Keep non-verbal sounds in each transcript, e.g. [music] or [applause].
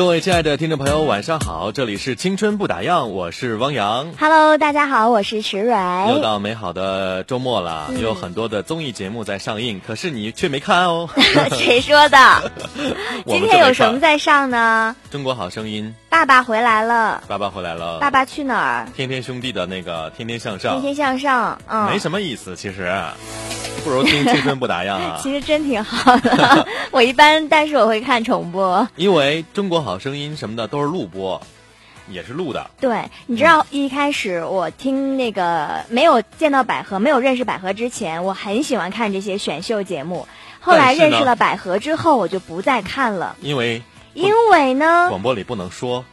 各位亲爱的听众朋友，晚上好！这里是青春不打烊，我是汪洋。Hello，大家好，我是池蕊。又到美好的周末了，嗯有很多的综艺节目在上映，可是你却没看哦。[laughs] 谁说的？[laughs] 今天有什么在上呢？中国好声音，爸爸回来了，爸爸回来了。爸爸去哪儿？天天兄弟的那个《天天向上天》天向上。嗯，没什么意思，其实不如听《青春不打烊》啊。[laughs] 其实真挺好的。[laughs] 我一般，但是我会看重播。因为中国好声音什么的都是录播，也是录的。对，你知道一开始我听那个没有见到百合，没有认识百合之前，我很喜欢看这些选秀节目。后来认识了百合之后，我就不再看了，因为因为呢，广播里不能说，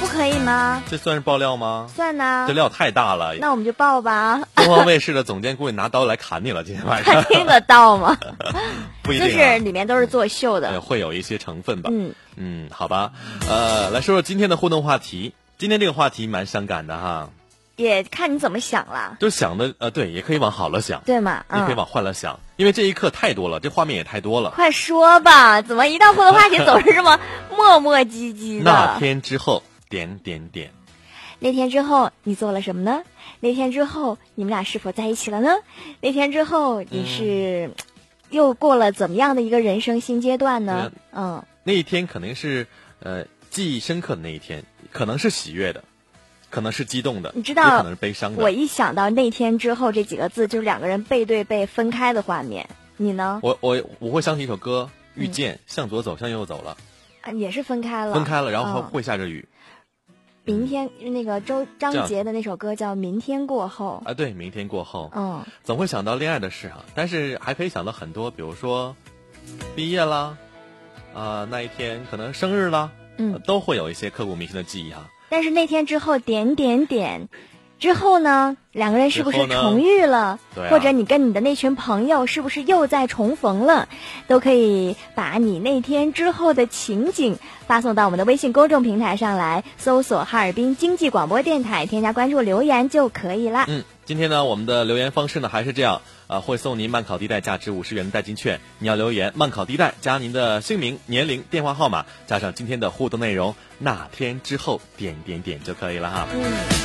不可以吗？这算是爆料吗？算呢这。料太大了，那我们就爆吧，东方卫视的总监估计拿刀来砍你了，今天晚上听得到吗？[laughs] 不一就定、啊。是里面都是作秀呃的。会有一些成分吧。嗯，嗯，好吧，呃，来说说今天的互动话题。今天这个话题蛮伤感的哈，也看你怎么想了，就想的呃，对，也可以往好了想，对嘛？嗯，也可以往坏了想，因为这一刻太多了，这画面也太多了。快说吧，怎么一到互动话题总是这么磨磨唧唧的？那天之后，点点点，那天之后你做了什么呢？那天之后你们俩是否在一起了呢？那天之后你是、又过了怎么样的一个人生新阶段呢？嗯，那一天肯定是呃记忆深刻的那一天，可能是喜悦的，可能是激动的，你知道也可能是悲伤的。我一想到那天之后这几个字，就是两个人背对背分开的画面。你呢？我我我会想起一首歌《遇见》，嗯向左走，向右走了，啊，也是分开了。分开了，然后嗯会下着雨。明天那个周张杰的那首歌叫《明天过后》。啊，对，明天过后，嗯，总会想到恋爱的事啊，但是还可以想到很多，比如说毕业啦，啊、那一天可能生日啦，嗯。呃都会有一些刻骨铭心的记忆啊。但是那天之后点点点之后呢，两个人是不是重遇了？啊或者你跟你的那群朋友是不是又在重逢了？都可以把你那天之后的情景发送到我们的微信公众平台上来，搜索“哈尔滨经济广播电台”，添加关注留言就可以啦。嗯，今天呢，我们的留言方式呢还是这样，呃，会送您慢考地带价值五十元的代金券。你要留言慢考地带加您的姓名、年龄、电话号码，加上今天的互动内容，那天之后点点点就可以了哈。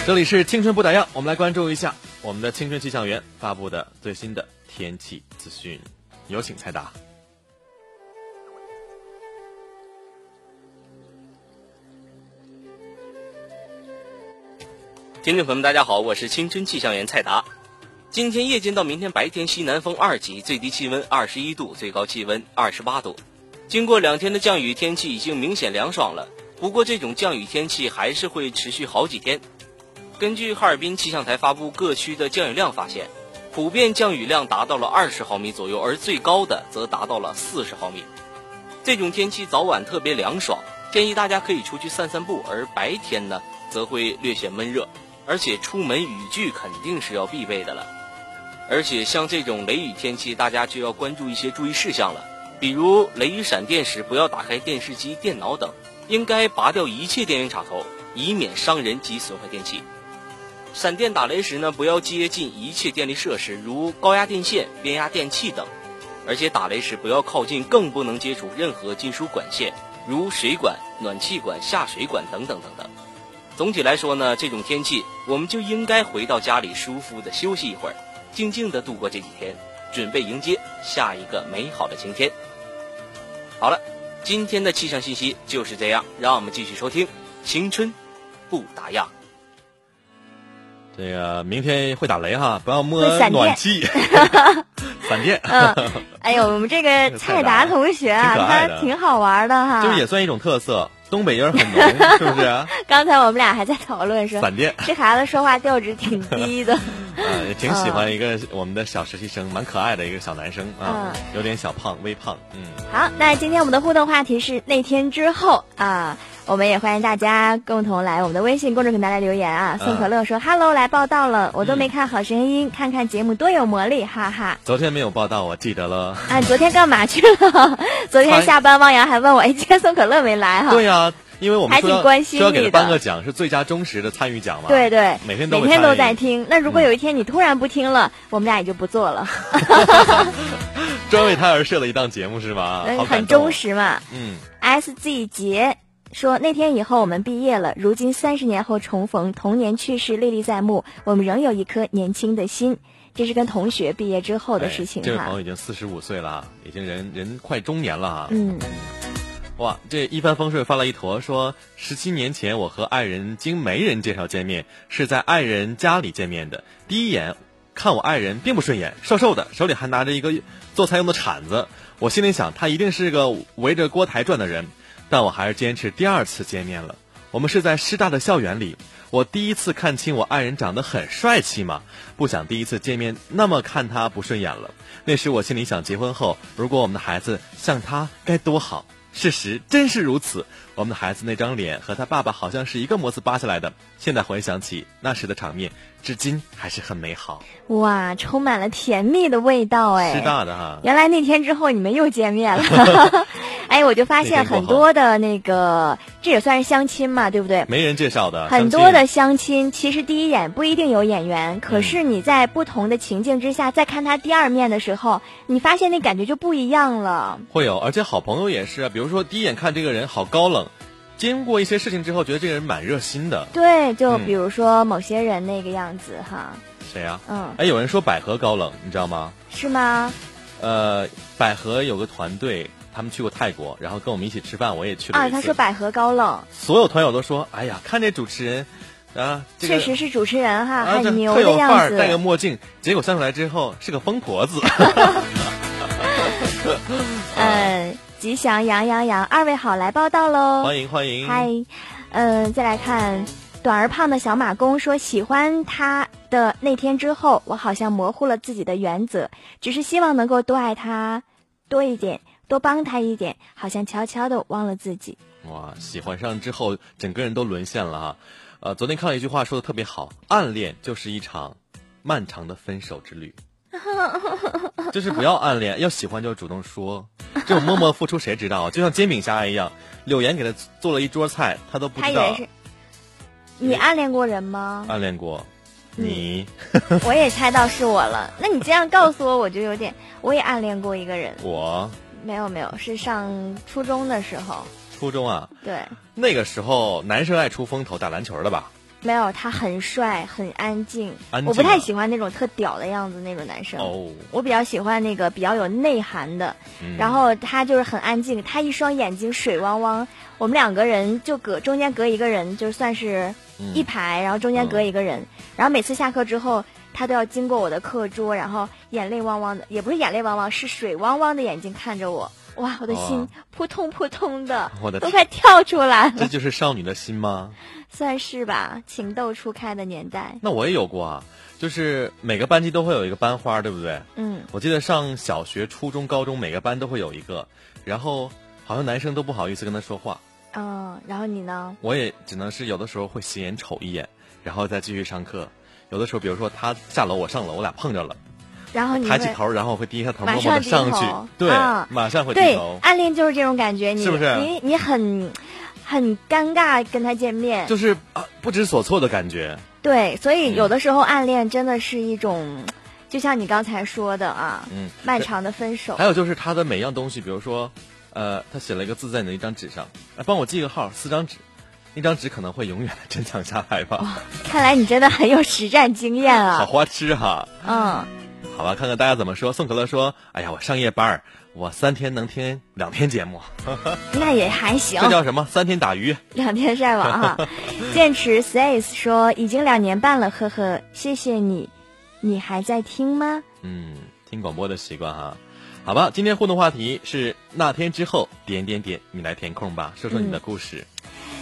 这里是青春不打烊，我们来关注一下我们的青春气象员发布的最新的天气资讯，有请蔡达。听众朋友们，大家好，我是青春气象员蔡达。今天夜间到明天白天西南风二级，最低气温二十一度，最高气温二十八度。经过两天的降雨，天气已经明显凉爽了。不过这种降雨天气还是会持续好几天。根据哈尔滨气象台发布各区的降雨量发现，普遍降雨量达到了二十毫米左右，而最高的则达到了四十毫米。这种天气早晚特别凉爽，建议大家可以出去散散步，而白天呢则会略显闷热。而且出门雨具肯定是要必备的了。而且像这种雷雨天气，大家就要关注一些注意事项了，比如雷雨闪电时不要打开电视机、电脑等，应该拔掉一切电源插头，以免伤人及损坏电器。闪电打雷时呢，不要接近一切电力设施，如高压电线、变压电器等。而且打雷时不要靠近，更不能接触任何金属管线，如水管、暖气管、下水管等等等等。总体来说呢，这种天气我们就应该回到家里舒服的休息一会儿，静静的度过这几天，准备迎接下一个美好的晴天。好了，今天的气象信息就是这样，让我们继续收听《青春不打烊》。这个明天会打雷哈，不要摸会闪电暖气，[laughs] 闪电，嗯，哎呦，我们这个 [laughs] 蔡达同学啊，他挺好玩的哈。就是也算一种特色。东北音很浓，[laughs] 是不是？刚才我们俩还在讨论说，闪电，这孩子说话调值挺低的。嗯，[laughs] 也挺喜欢一个我们的小实习生，蛮可爱的一个小男生啊，有点小胖，微胖，嗯。好，那今天我们的互动话题是那天之后啊，我们也欢迎大家共同来我们的微信公众平台来留言啊。宋可乐说：“Hello，来报道了，我都没看好声音，看看节目多有魔力，哈哈。”昨天没有报道，我记得了。啊，昨天干嘛去了？[laughs] 昨天下班，汪洋还问我，哎，今天宋可乐没来哈？对呀。因为我们还挺关心说要给他颁个奖，是最佳忠实的参与奖嘛？对对，每天都每天都在听。那如果有一天你突然不听了，我们俩也就不做了。[laughs] 专为他而设的一档节目是吗？很忠实嘛。嗯。S Z 杰说：“那天以后我们毕业了，如今三十年后重逢，童年趣事历历在目，我们仍有一颗年轻的心。”这是跟同学毕业之后的事情哈。这位朋友已经四十五岁了，已经人人快中年了啊。嗯。哇，这一帆风顺发了一坨，说十七年前我和爱人经媒人介绍见面，是在爱人家里见面的。第一眼看我爱人并不顺眼，瘦瘦的，手里还拿着一个做菜用的铲子。我心里想，他一定是个围着锅台转的人。但我还是坚持第二次见面了。我们是在师大的校园里，我第一次看清我爱人长得很帅气嘛，不想第一次见面那么看他不顺眼了。那时我心里想，结婚后如果我们的孩子像他，该多好。事实真是如此，我们的孩子那张脸和他爸爸好像是一个模子扒下来的。现在回想起那时的场面，至今还是很美好。哇，充满了甜蜜的味道哎！师大的哈，原来那天之后你们又见面了。[laughs] 哎，我就发现很多的那个，这也算是相亲嘛，对不对？没人介绍的。很多的相亲，其实第一眼不一定有眼缘，可是你在不同的情境之下，再看他第二面的时候，你发现那感觉就不一样了。会有，而且好朋友也是，比如说第一眼看这个人好高冷，经过一些事情之后，觉得这个人蛮热心的。对，就比如说某些人那个样子哈。谁呀？嗯。哎，有人说百合高冷，你知道吗？是吗？呃，百合有个团队。他们去过泰国，然后跟我们一起吃饭，我也去了啊。他说百合高冷，所有团友都说：“哎呀，看这主持人，啊，确实是主持人哈，很牛的样子。戴个墨镜，结果算出来之后是个疯婆子。嗯，[laughs] [laughs] 吉祥羊羊羊，二位好，来报道喽！欢迎欢迎。嗨，嗯，再来看短而胖的小马工说，喜欢他的那天之后，我好像模糊了自己的原则，只是希望能够多爱他多一点。多帮他一点，好像悄悄的忘了自己。哇，喜欢上之后，整个人都沦陷了哈。呃，昨天看了一句话说的特别好，暗恋就是一场漫长的分手之旅。[laughs] 就是不要暗恋，要喜欢就主动说。这种默默付出谁知道？就像煎饼侠一样，柳岩给他做了一桌菜，他都不知道。你暗恋过人吗？暗恋过。你。我也猜到是我了。那你这样告诉我，我就有点。我也暗恋过一个人。[laughs] 我。没有没有，是上初中的时候。初中啊？对。那个时候男生爱出风头，打篮球的吧？没有，他很帅，很安静。我不太喜欢那种特屌的样子那种男生。哦。我比较喜欢那个比较有内涵的。然后他就是很安静，他一双眼睛水汪汪。我们两个人就隔中间隔一个人，就算是一排，然后中间隔一个人。然后每次下课之后。他都要经过我的课桌，然后眼泪汪汪的，也不是眼泪汪汪，是水汪汪的眼睛看着我。哇，我的心扑通扑通的，我的都快跳出来了。这就是少女的心吗？算是吧，情窦初开的年代。那我也有过啊，就是每个班级都会有一个班花，对不对？嗯。我记得上小学、初中、高中，每个班都会有一个，然后好像男生都不好意思跟他说话。嗯，然后你呢？我也只能是有的时候会斜眼瞅一眼，然后再继续上课。有的时候，比如说他下楼，我上楼，我俩碰着了，然后你抬起头，然后我会低下头，默默的上去，对，马上会低头。暗恋就是这种感觉，你是不是？你你很很尴尬跟他见面，就是啊不知所措的感觉。对，所以有的时候暗恋真的是一种，就像你刚才说的啊，嗯，漫长的分手。还有就是他的每样东西，比如说，呃，他写了一个字在你的一张纸上，来帮我记个号，四张纸。那张纸可能会永远的珍藏下来吧。看来你真的很有实战经验啊！好花痴哈。嗯，好吧，看看大家怎么说。宋可乐说：“哎呀，我上夜班儿，我三天能听两天节目，[laughs] 那也还行。这叫什么？三天打鱼。两天晒网哈。[laughs] 剑池 says 说已经两年半了，呵呵，谢谢你，你还在听吗？嗯，听广播的习惯哈。好吧，今天互动话题是那天之后点点点，你来填空吧，说说你的故事。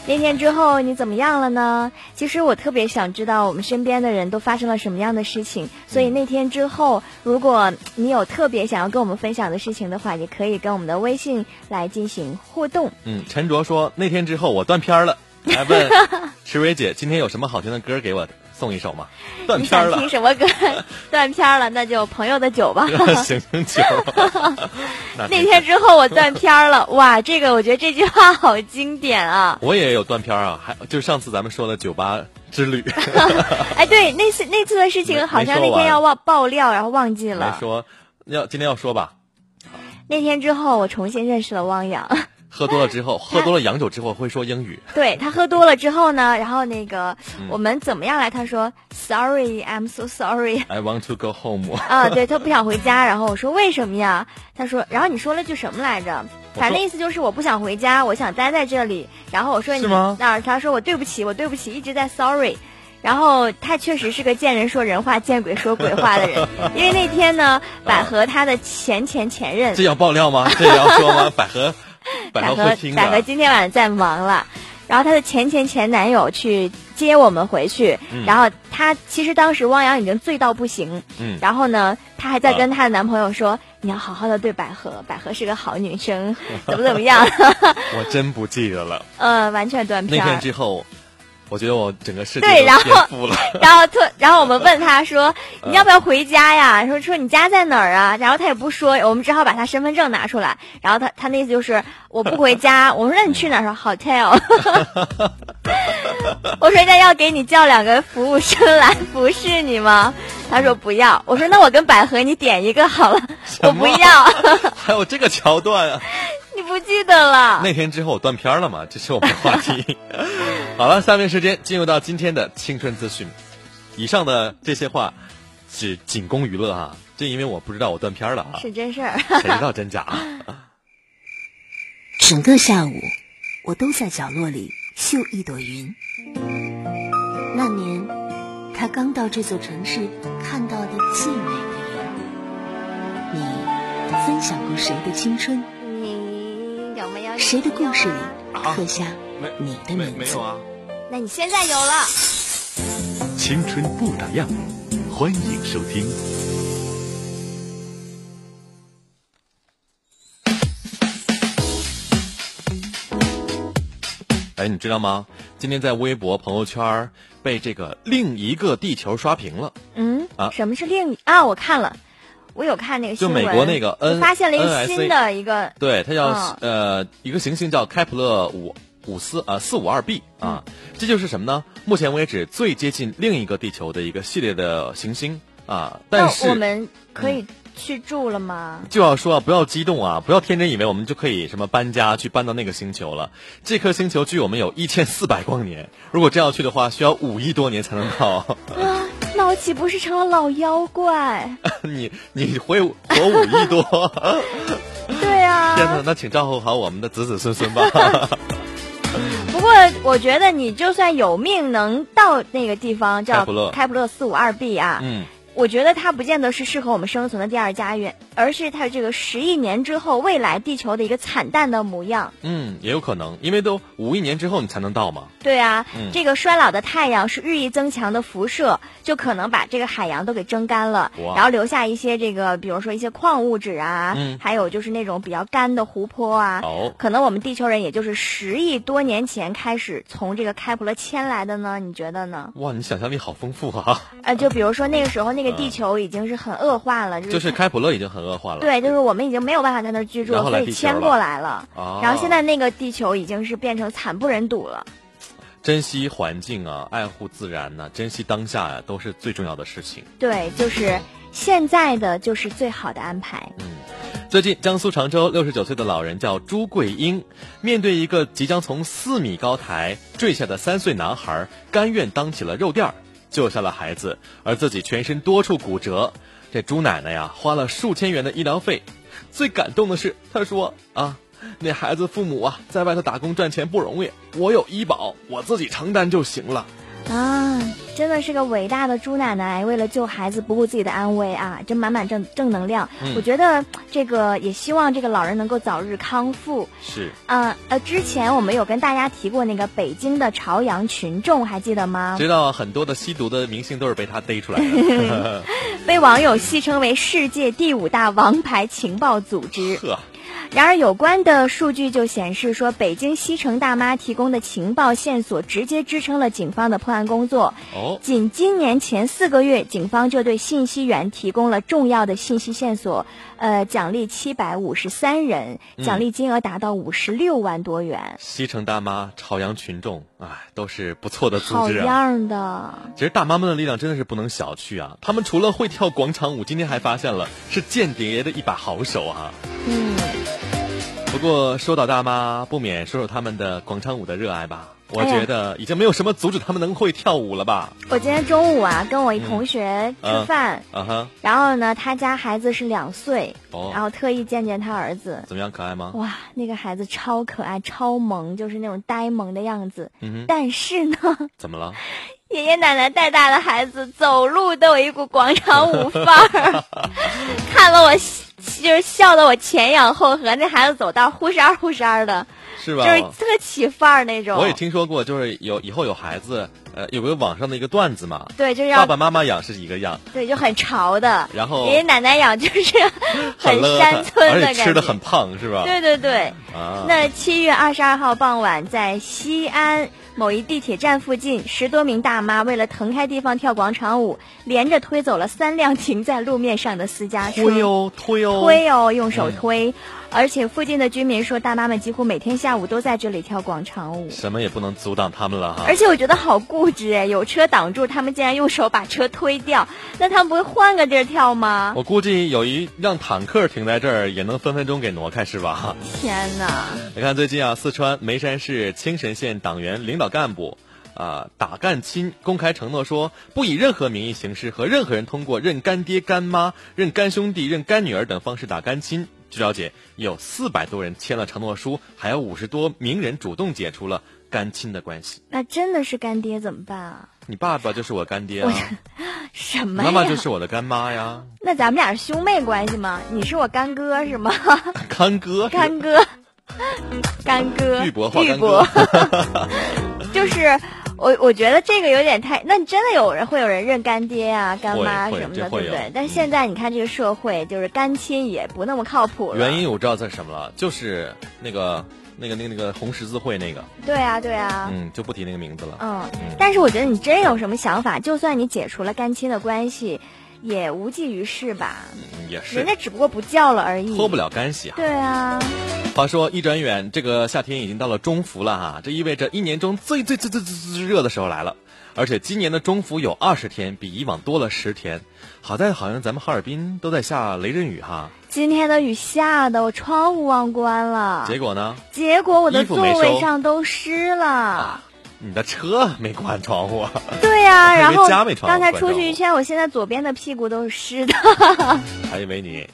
那天之后你怎么样了呢？其实我特别想知道我们身边的人都发生了什么样的事情，所以那天之后，如果你有特别想要跟我们分享的事情的话，也可以跟我们的微信来进行互动。嗯，陈卓说那天之后我断片了，来问 [laughs] 池蕊姐今天有什么好听的歌给我送一首吗？断你片了想听，什么歌？[laughs] 断片儿了，那就朋友的酒吧。[laughs] 行行酒。[laughs] 那那天之后我断片儿了，哇，这个我觉得这句话好经典啊！我也有断片儿啊，还就是上次咱们说的酒吧之旅，哎，对，那次那次的事情好像那天要忘爆料，然后忘记来了。说要今天要说吧，那天之后，我重新认识了汪洋。喝多了之后，喝多了洋酒之后会说英语，[laughs] 对他喝多了之后呢，然后那个、嗯我们怎么样来？他说：“Sorry, I'm so sorry。I want to go home。[laughs] 啊，对他不想回家，[laughs] 然后我说为什么呀？他说，然后你说了句什么来着？反正意思就是我不想回家，我想待在这里。然后我说你那、他说我对不起，我对不起，一直在 sorry。然后他确实是个见人说人话，见鬼说鬼话的人。因为那天呢，百合他的前前前任这要爆料吗？这也要说吗？百合，百 [laughs] 百合百合。今天晚上在忙了，然后她的前前前男友去接我们回去，嗯然后她其实当时汪洋已经醉到不行，嗯然后呢，她还在啊跟她的男朋友说。你要好好的对百合，百合是个好女生，[laughs] 怎么怎么样？[laughs] 我真不记得了。呃，完全断片那天片。之后，我觉得我整个世界都对然后颠覆了。[laughs] 然后特，然后我们问他说：[laughs] “嗯你要不要回家呀？”说说你家在哪儿啊？然后他也不说，我们只好把他身份证拿出来。然后他他那意思就是我不回家。我说那你去哪儿？说 hotel。[laughs] 我说那要给你叫两个服务生来服侍你吗？他说不要。我说那我跟百合你点一个好了。我不要，还有这个桥段啊！你不记得了。那天之后我断片了嘛，这是我们的话题。[laughs] 好了，下面时间进入到今天的青春资讯。以上的这些话只仅供娱乐啊，这因为我不知道我断片了啊，是真事儿。谁知道真假啊？整个下午，我都在角落里绣一朵云。那年，他刚到这座城市看到的最美的云。你分享过谁的青春？谁的故事里啊刻下你的名字？啊。那你现在有了。青春不打烊，欢迎收听。哎，你知道吗？今天在微博、朋友圈被这个另一个地球刷屏了。嗯啊什么是另一啊？我看了，我有看那个就新闻，美国那个我 N 发现了一个新的一个，对，它叫、嗯呃一个行星叫开普勒五五四呃四五二 b 啊，嗯这就是什么呢？目前为止最接近另一个地球的一个系列的行星啊，但是我们可以去住了吗？就要说啊，不要激动啊，不要天真以为我们就可以什么搬家去搬到那个星球了。这颗星球距我们有一千四百光年，如果真要去的话，需要五亿多年才能到。啊，[laughs] 那我岂不是成了老妖怪？[laughs] 你你会活五亿多？[laughs] 对啊。[laughs] 天哪，那请照顾好我们的子子孙孙吧。不过我觉得你就算有命能到那个地方，叫开普勒四五二 b 啊，嗯，我觉得它不见得是适合我们生存的第二家园，而是它这个十亿年之后未来地球的一个惨淡的模样。嗯，也有可能，因为都五亿年之后你才能到嘛。对啊，嗯这个衰老的太阳是日益增强的辐射，就可能把这个海洋都给蒸干了，然后留下一些这个，比如说一些矿物质啊，嗯还有就是那种比较干的湖泊啊。哦，可能我们地球人也就是十亿多年前开始从这个开普勒迁来的呢，你觉得呢？哇，你想象力好丰富啊！呃，就比如说那个时候那个地球已经是很恶化了，就是就是开普勒已经很恶化了。对，就是我们已经没有办法在那儿居住所以迁过来了。哦然后现在那个地球已经是变成惨不忍睹了。珍惜环境啊，爱护自然呐、珍惜当下呀、都是最重要的事情。对，就是现在的就是最好的安排。嗯，最近，江苏常州六十九岁的老人叫朱桂英，面对一个即将从四米高台坠下的三岁男孩，甘愿当起了肉垫儿，救下了孩子，而自己全身多处骨折。这朱奶奶呀，花了数千元的医疗费。最感动的是，她说啊，那孩子父母啊，在外头打工赚钱不容易，我有医保，我自己承担就行了。啊，真的是个伟大的猪奶奶，为了救孩子不顾自己的安危啊，真满满正正能量。我觉得这个也希望这个老人能够早日康复。是啊，呃，之前我们有跟大家提过那个北京的朝阳群众，还记得吗？知道很多的吸毒的明星都是被他逮出来的，[laughs] 被网友戏称为世界第五大王牌情报组织。呵。然而，有关的数据就显示说，北京西城大妈提供的情报线索直接支撑了警方的破案工作。哦，仅今年前四个月，警方就对信息源提供了重要的信息线索，呃，奖励七百五十三人，奖励金额达到五十六万多元。西城大妈、朝阳群众，啊，都是不错的组织啊。好样的！其实大妈们的力量真的是不能小觑啊！他们除了会跳广场舞，今天还发现了是间谍的一把好手啊。嗯。不过说到大妈，不免说说他们的广场舞的热爱吧。我觉得已经没有什么阻止他们能会跳舞了吧。我今天中午啊，跟我一同学吃饭，然后呢，他家孩子是两岁，哦，然后特意见见他儿子，怎么样，可爱吗？哇，那个孩子超可爱、超萌，就是那种呆萌的样子。嗯哼，但是呢，怎么了？[laughs] 爷爷奶奶带大的孩子走路都有一股广场舞范儿，[laughs] 看了我。[laughs] 就是笑得我前仰后合，那孩子走道呼扇呼扇的，是吧？就是特起范儿那种。我也听说过，就是有以后有孩子，呃，有个网上的一个段子嘛。对，就是爸爸妈妈养是一个样。对，就很潮的。然后爷爷奶奶养就是 [laughs] 很山村的感觉，吃的很胖，是吧？对对对。啊。那七月二十二号傍晚，在西安。某一地铁站附近，十多名大妈为了腾开地方跳广场舞，连着推走了三辆停在路面上的私家车。推哦，推哦，推哦，用手推。而且附近的居民说，大妈们几乎每天下午都在这里跳广场舞。什么也不能阻挡他们了哈。而且我觉得好固执哎，[laughs] 有车挡住，他们竟然用手把车推掉，那他们不会换个地儿跳吗？我估计有一辆坦克停在这儿，也能分分钟给挪开，是吧？天哪！你看最近啊，四川眉山市青神县党员领导干部啊打干亲公开承诺说，不以任何名义形式和任何人通过认干爹、干妈、认干兄弟、认干女儿等方式打干亲。据了解，有四百多人签了承诺书，还有五十多名人主动解除了干亲的关系。那真的是干爹怎么办啊？你爸爸就是我干爹啊！什么？妈妈就是我的干妈呀！[laughs] 那咱们俩是兄妹关系吗？你是我干哥是吗？[laughs] [laughs] 干哥，干哥，干哥，玉博玉博，就是。我我觉得这个有点太，那真的有人会有人认干爹啊、干妈什么的，对不对？但是现在你看这个社会，就是干亲也不那么靠谱了。原因我知道在什么了，就是那个那个那个那个红十字会那个。对啊，对啊。嗯，就不提那个名字了。嗯，但是我觉得你真有什么想法，就算你解除了干亲的关系。也无济于事吧，也是，人家只不过不叫了而已，脱不了干系啊。对啊。话说一转眼，这个夏天已经到了中伏了哈，这意味着一年中最最最最最最热的时候来了。而且今年的中伏有二十天，比以往多了十天。好在好像咱们哈尔滨都在下雷阵雨哈。今天的雨下的，我窗户忘关了。结果呢？结果我的座位上都湿了。你的车没关窗户，对呀，然后刚才出去一圈，我现在左边的屁股都是湿的，[laughs] 还以为你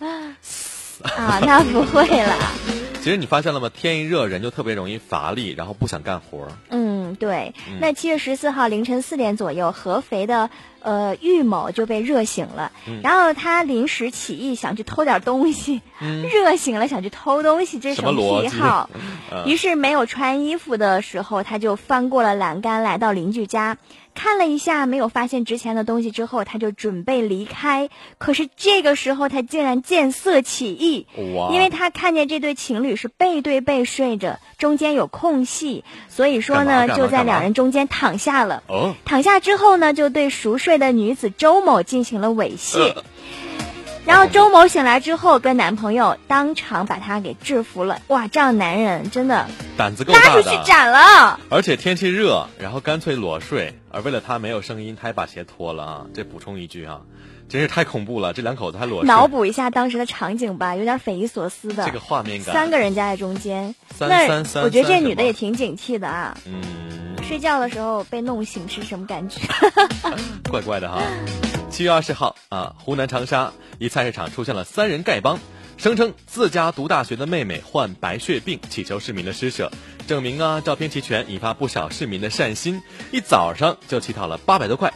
啊，那不会了。[laughs] 其实你发现了吗？天一热，人就特别容易乏力，然后不想干活。嗯，对。那七月十四号凌晨四点左右，合肥的呃玉某就被热醒了，然后他临时起意想去偷点东西，[laughs] 热醒了想去偷东西，这是什么癖好？于是没有穿衣服的时候，他就翻过了栏杆，来到邻居家。看了一下，没有发现值钱的东西之后，他就准备离开。可是这个时候，他竟然见色起意，因为他看见这对情侣是背对背睡着，中间有空隙，所以说呢，就在两人中间躺下了。躺下之后呢，就对熟睡的女子周某进行了猥亵。然后周某醒来之后，跟男朋友当场把他给制服了。哇，这样男人真的胆子够大的，拉出去斩了。而且天气热，然后干脆裸睡。而为了他没有声音，他还把鞋脱了啊！这补充一句啊，真是太恐怖了，这两口子还裸睡。脑补一下当时的场景吧，有点匪夷所思的。这个画面感，三个人夹在中间，三那三三我觉得这女的也挺警惕的啊。嗯，睡觉的时候被弄醒是什么感觉？[laughs] 怪怪的哈。七月二十号啊，湖南长沙一菜市场出现了三人丐帮，声称自家读大学的妹妹患白血病，祈求市民的施舍。证明啊，照片齐全，引发不少市民的善心。一早上就乞讨了八百多块，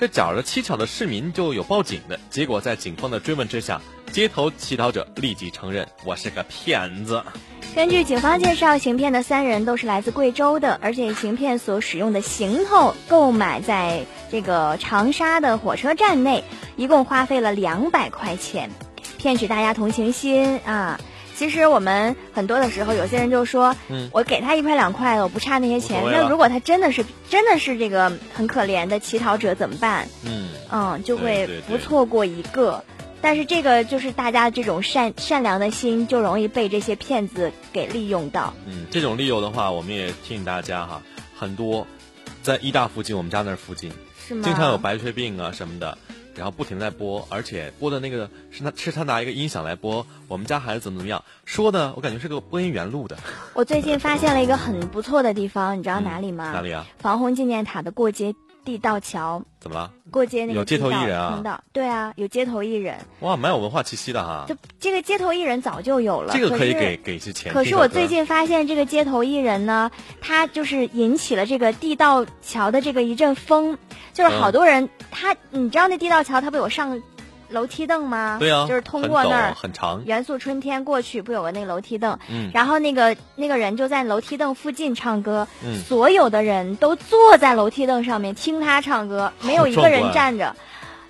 这觉着蹊跷的市民就有报警的。结果在警方的追问之下，街头乞讨者立即承认我是个骗子。根据警方介绍，行骗的三人都是来自贵州的，而且行骗所使用的行头购买在这个长沙的火车站内，一共花费了两百块钱，骗取大家同情心啊。其实我们很多的时候，有些人就说，嗯我给他一块两块的，我不差那些钱那如果他真的是真的是这个很可怜的乞讨者怎么办？嗯，嗯，就会不错过一个。但是这个就是大家这种善善良的心，就容易被这些骗子给利用到。嗯，这种利用的话，我们也提醒大家哈，很多在医大附近，我们家那儿附近，是吗？经常有白血病啊什么的，然后不停在播，而且播的那个是他是他拿一个音响来播，我们家孩子怎么怎么样，说的我感觉是个播音员录的，我最近发现了一个很不错的地方，你知道哪里吗？哪里啊？防洪纪念塔的过街地道桥，怎么了？过街那个有街头艺人啊通道对啊，有街头艺人。哇，蛮有文化气息的哈就，这个街头艺人早就有了，这个可以是给给一些钱。可是我最近发现，这个街头艺人呢，他就是引起了这个地道桥的这个一阵风，就是好嗯多人，他你知道那地道桥他不有上楼梯凳吗？对啊，就是通过那儿。很长，元素春天过去不有个那个楼梯凳，嗯。然后那个那个人就在楼梯凳附近唱歌，嗯。所有的人都坐在楼梯凳上面听他唱歌，没有一个人站着，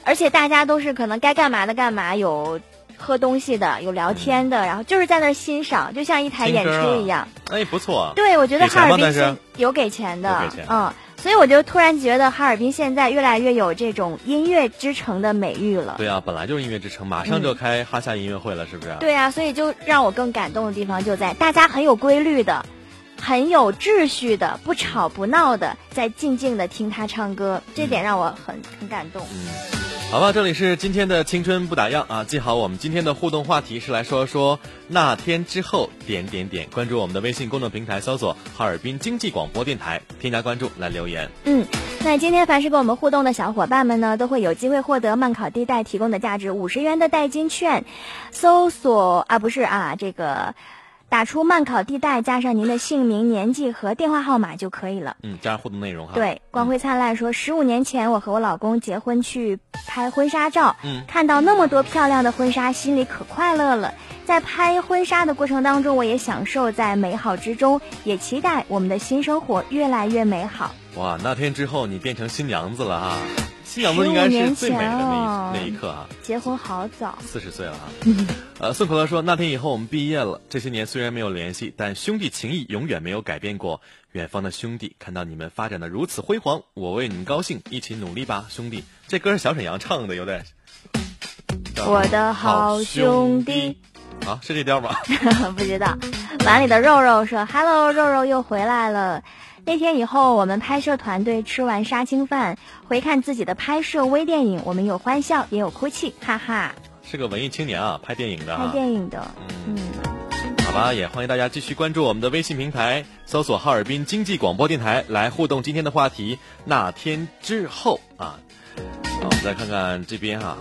而且大家都是可能该干嘛的干嘛，有喝东西的，有聊天的，然后就是在那儿欣赏，就像一台演出一样。哎，不错啊。对，我觉得哈尔滨是有给钱的，给钱。嗯，所以我就突然觉得哈尔滨现在越来越有这种音乐之城的美誉了。对啊，本来就是音乐之城，马上就开哈夏音乐会了，是不是？对啊，所以就让我更感动的地方就在大家很有规律的、很有秩序的、不吵不闹的，在静静的听他唱歌，这点让我很很感动。嗯，好吧，这里是今天的青春不打烊啊！记好，我们今天的互动话题是来说说那天之后点点点。关注我们的微信公众平台，搜索哈尔滨经济广播电台，添加关注来留言。嗯，那今天凡是跟我们互动的小伙伴们呢，都会有机会获得曼考地带提供的价值五十元的代金券。搜索啊，不是啊，这个打出慢考地带，加上您的姓名、年纪和电话号码就可以了。嗯，加上互动内容哈。对，光辉灿烂说，十五年前我和我老公结婚去拍婚纱照，嗯看到那么多漂亮的婚纱，心里可快乐了。在拍婚纱的过程当中，我也享受在美好之中，也期待我们的新生活越来越美好。哇，那天之后你变成新娘子了啊！新娘子应该是最美的那一那一刻啊。结婚好早，四十岁了啊。呃，宋可乐说，那天以后我们毕业了，这些年虽然没有联系，但兄弟情谊永远没有改变过。远方的兄弟，看到你们发展的如此辉煌，我为你们高兴，一起努力吧，兄弟。这歌是小沈阳唱的，有点。我的好兄弟。啊，是这调吗？[laughs] 不知道。碗里的肉肉说：“Hello，肉肉又回来了。那天以后，我们拍摄团队吃完杀青饭，回看自己的拍摄微电影，我们有欢笑，也有哭泣，哈哈。是个文艺青年啊，拍电影的拍啊。电影的，嗯，好吧，也欢迎大家继续关注我们的微信平台，搜索哈尔滨经济广播电台来互动今天的话题。那天之后啊，好，我们再看看这边哈、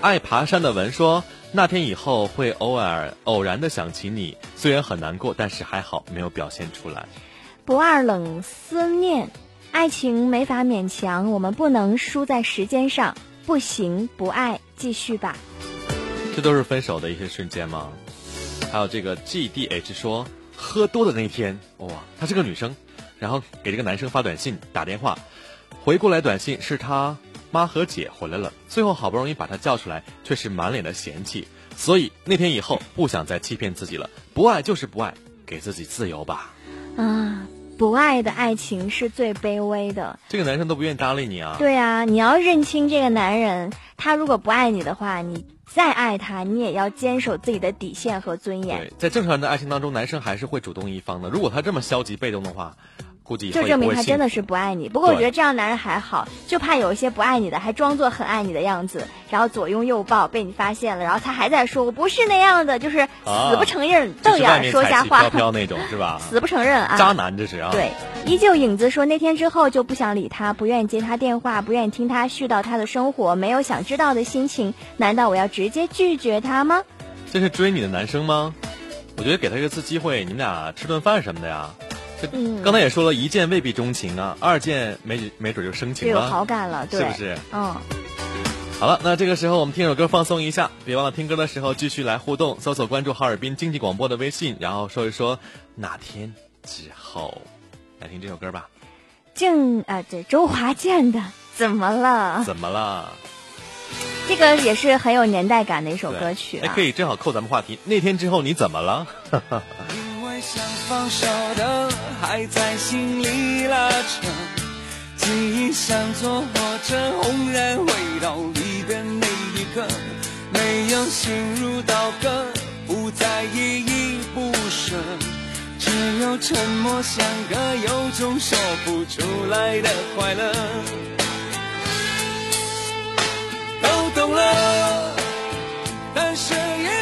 爱爬山的文说，那天以后会偶尔偶然的想起你，虽然很难过，但是还好没有表现出来。不二冷思念，爱情没法勉强，我们不能输在时间上，不行，不爱，继续吧。这都是分手的一些瞬间吗？还有这个 G D H 说，喝多的那天，哇，她是个女生，然后给这个男生发短信、打电话，回过来短信是他妈和姐回来了，最后好不容易把他叫出来，却是满脸的嫌弃，所以那天以后不想再欺骗自己了，不爱就是不爱，给自己自由吧。啊，不爱的爱情是最卑微的。这个男生都不愿意搭理你啊。对啊，你要认清这个男人，他如果不爱你的话，你再爱他，你也要坚守自己的底线和尊严。对，在正常人的爱情当中，男生还是会主动一方的。如果他这么消极被动的话，估计就证明他真的是不爱你。不过我觉得这样男人还好，就怕有一些不爱你的还装作很爱你的样子，然后左拥右抱被你发现了，然后他还在说我不是那样的，就是死不承认，瞪眼说瞎话飘，飘那种是吧？[laughs] 死不承认啊。渣男这是啊。对，依旧影子说那天之后就不想理他，不愿意接他电话，不愿意听他絮叨他的生活，没有想知道的心情。难道我要直接拒绝他吗？这是追你的男生吗？我觉得给他一次机会，你们俩吃顿饭什么的呀。这嗯刚才也说了，一见未必钟情啊，二见没准没准就生就有情了，好感了，对，是不是？嗯。好了，那这个时候我们听首歌放松一下，别忘了听歌的时候继续来互动，搜索关注哈尔滨经济广播的微信，然后说一说哪天之后，来听这首歌吧。郑啊，对周华健的怎么了？怎么了？这个也是很有年代感的一首歌曲啊，。哎可以正好扣咱们话题。那天之后你怎么了？[laughs] 想放手的还在心里拉扯，记忆像坐火车轰然回到离别那一刻，没有心如刀割，不再依依不舍，只有沉默相隔，有种说不出来的快乐。都懂了，但是也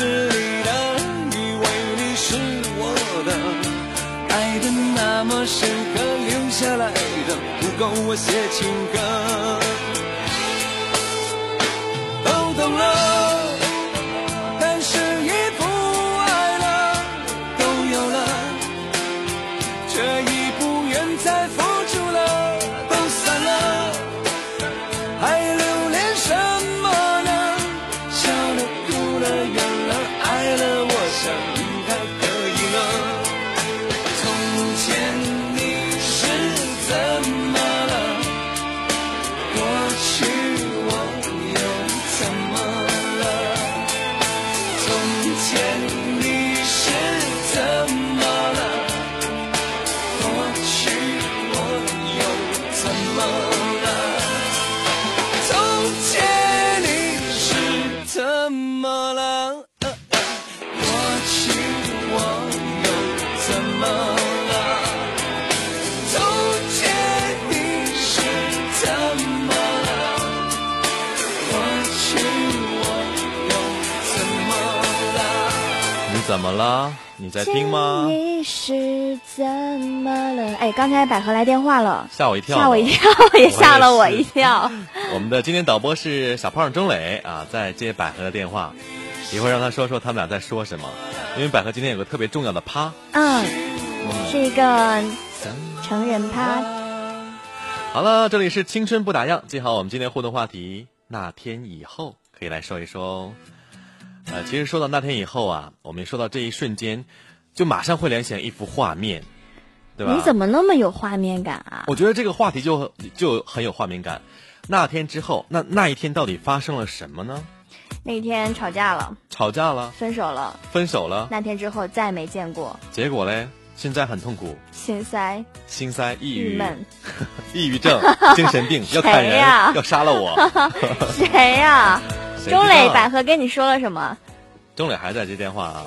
是你的，以为你是我的，爱的那么深刻，留下来的不够我写情歌。刚才百合来电话了，吓我一跳！吓我一跳，[laughs] 也吓了我一跳。[laughs] 我们的今天导播是小胖钟磊啊，在接百合的电话，一会儿让他说说他们俩在说什么，因为百合今天有个特别重要的趴。嗯，是一个成人趴。好了，这里是青春不打烊，记好我们今天互动话题，那天以后可以来说一说哦。呃，其实说到那天以后啊，我们说到这一瞬间，就马上会联想一幅画面，对吧？你怎么那么有画面感啊？我觉得这个话题就就很有画面感。那天之后，那那一天到底发生了什么呢？那天吵架了，吵架了，分手了，分手了，那天之后再没见过，结果嘞，现在很痛苦，心塞、心塞、抑郁、郁闷。[laughs] 抑郁症、精神病，[laughs] 要砍人，呀要杀了我。[laughs] 谁呀、钟磊、百合跟你说了什么？钟磊还在接电话啊。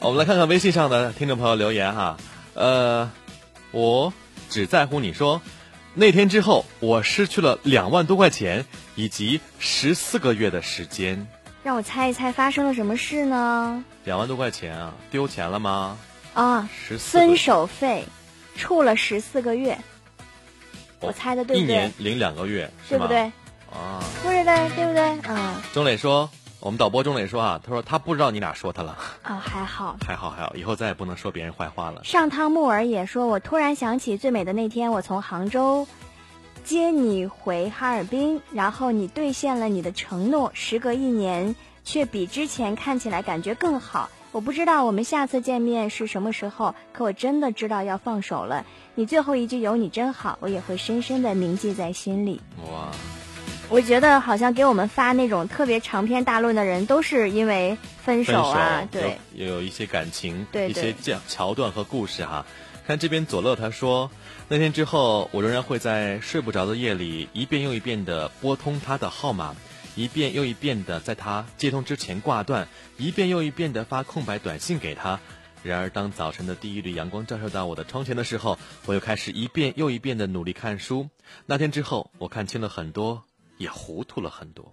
我们来看看微信上的听众朋友留言哈。呃，我只在乎你说，那天之后，我失去了两万多块钱以及十四个月的时间。让我猜一猜发生了什么事呢？两万多块钱啊，丢钱了吗？啊，十四分手费，处了十四个月，哦我猜的对一不对年零两个月，对不对？啊，不是的，对不对？啊，钟磊说，我们导播钟磊说啊，他说他不知道你俩说他了，哦，还好。[laughs] 还好还好，以后再也不能说别人坏话了。上汤木耳也说，我突然想起最美的那天，我从杭州接你回哈尔滨，然后你兑现了你的承诺，时隔一年，却比之前看起来感觉更好。我不知道我们下次见面是什么时候，可我真的知道要放手了。你最后一句“有你真好”，我也会深深的铭记在心里。哇，我觉得好像给我们发那种特别长篇大论的人，都是因为分分手啊，对。也有一些感情，对一些对这样桥段和故事哈。看这边左乐他说，那天之后，我仍然会在睡不着的夜里一遍又一遍的拨通他的号码，一遍又一遍的在他接通之前挂断，一遍又一遍的发空白短信给他。然而，当早晨的第一缕阳光照射到我的窗前的时候，我又开始一遍又一遍的努力看书。那天之后，我看清了很多，也糊涂了很多。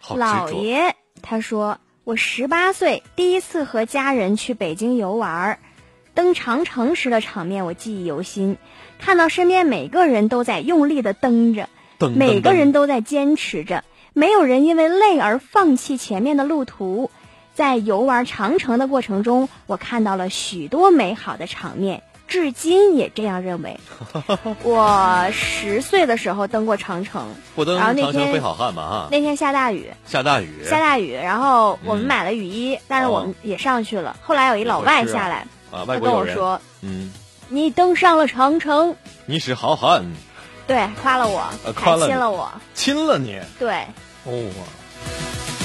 好，老爷他说，我十八岁第一次和家人去北京游玩儿，登长城时的场面我记忆犹新。看到身边每个人都在用力的蹬着，每个人都在坚持着，没有人因为累而放弃前面的路途。在游玩长城的过程中，我看到了许多美好的场面，至今也这样认为。[laughs] 我十岁的时候登过长城，不登然后那天长城非好汉嘛哈，那天下大雨，下大雨，下大雨，然后我们嗯。买了雨衣，但是我们哦。也上去了。后来有一老外下来，啊，他外国，跟我说嗯，：“你登上了长城。你是好汉，”对，夸了我，还呃夸了亲了我。亲了你，对，哦，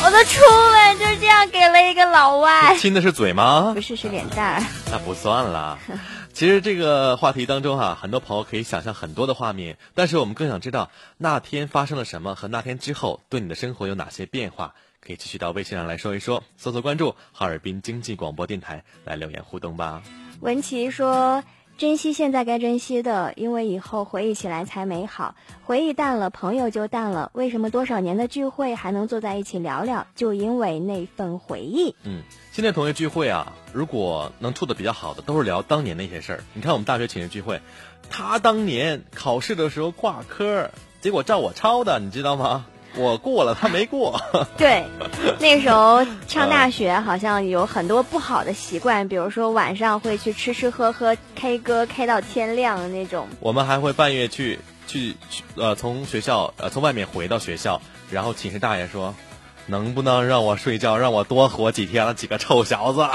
我的初吻就这样给了一个老外，亲的是嘴吗？不？是是脸蛋儿。[laughs] 那不算啦。[laughs] 其实这个话题当中哈、很多朋友可以想象很多的画面，但是我们更想知道那天发生了什么和那天之后对你的生活有哪些变化。可以继续到微信上来说一说，搜索关注哈尔滨经济广播电台来留言互动吧。文琪说：“珍惜现在该珍惜的，因为以后回忆起来才美好。回忆淡了，朋友就淡了。为什么多少年的聚会还能坐在一起聊聊？就因为那份回忆。嗯，现在同学聚会啊，如果能处的比较好的，都是聊当年那些事儿。你看我们大学寝室聚会，他当年考试的时候挂科，结果照我抄的，你知道吗？我过了，他没过。[laughs] 对，那时候上大学好像有很多不好的习惯，比如说晚上会去吃吃喝喝、K 歌 K 到天亮那种。我们还会半夜去去去呃，从学校呃从外面回到学校，然后寝室大爷说。能不能让我睡觉，让我多活几天了？几个臭小子！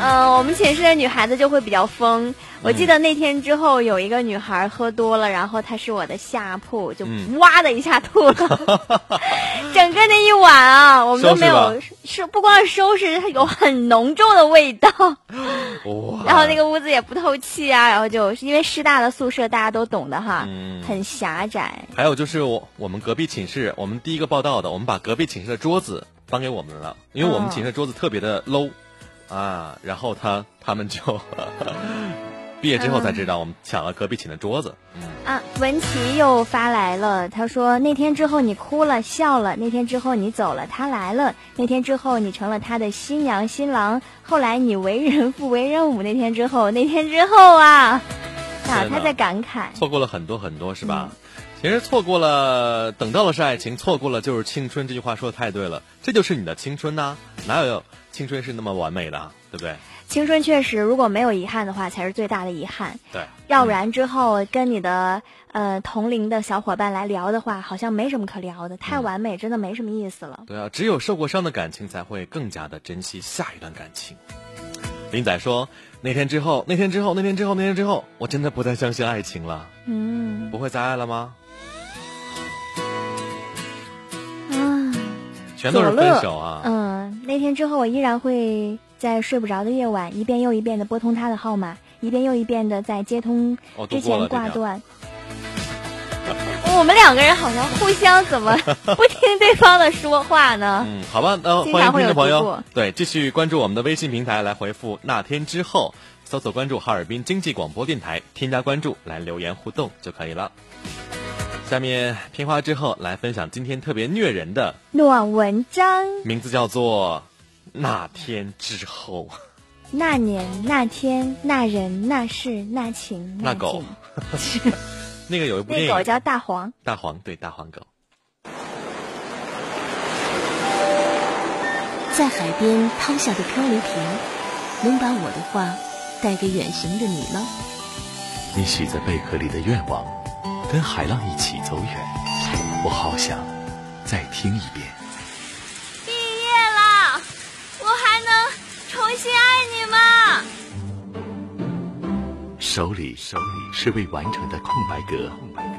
嗯、[laughs] 我们寝室的女孩子就会比较疯。我记得那天之后，有一个女孩喝多了，然后她是我的下铺，就嗯哇的一下吐了。[laughs] 整个那一晚啊，我们都没有收是不光是收拾，它有很浓重的味道。哇！然后那个屋子也不透气啊，然后就是因为师大的宿舍大家都懂的哈，嗯很狭窄。还有就是我我们隔壁寝室，我们第一个报道的，我们把隔壁寝室的桌子搬给我们了，因为我们哦寝室的桌子特别的 low，、啊，然后他他们就 [laughs] 毕业之后才知道我们抢了隔壁寝的桌子，嗯，啊，文琪又发来了，他说那天之后你哭了笑了，那天之后你走了，他来了，那天之后你成了他的新娘新郎，后来你为人父为人母，那天之后那天之后啊，啊他在感慨，错过了很多很多，是吧？嗯其实错过了，等到了是爱情，错过了就是青春。这句话说的太对了，这就是你的青春呐、哪有青春是那么完美的，对不对？青春确实如果没有遗憾的话，才是最大的遗憾。对，要不然之后跟你的呃同龄的小伙伴来聊的话，好像没什么可聊的，太完美真的没什么意思了。对啊，只有受过伤的感情才会更加的珍惜下一段感情。林仔说：“那天之后，那天之后，那天之后，那天之后，我真的不再相信爱情了。嗯不会再爱了吗？全都是分手啊！嗯，那天之后，我依然会在睡不着的夜晚，一遍又一遍的拨通他的号码，一遍又一遍的在接通之前挂断。[laughs] 我们两个人好像互相怎么 [laughs] 不听对方的说话呢？嗯，好吧，那欢迎经常会有听众朋友，对，继续关注我们的微信平台来回复“那天之后”，搜索关注哈尔滨经济广播电台，添加关注来留言互动就可以了。下面片花之后来分享今天特别虐人的暖文章，名字叫做《那天之后》。那年那天那人那事那情那狗景，[laughs] 那个有一部电影那狗叫大黄。大黄，对大黄狗。在海边抛下的漂流瓶，能把我的话带给远行的你吗？你许在贝壳里的愿望，跟海浪一起走远，我好想再听一遍。毕业了，我还能重新爱你吗？手里手里是未完成的空白格，空白格。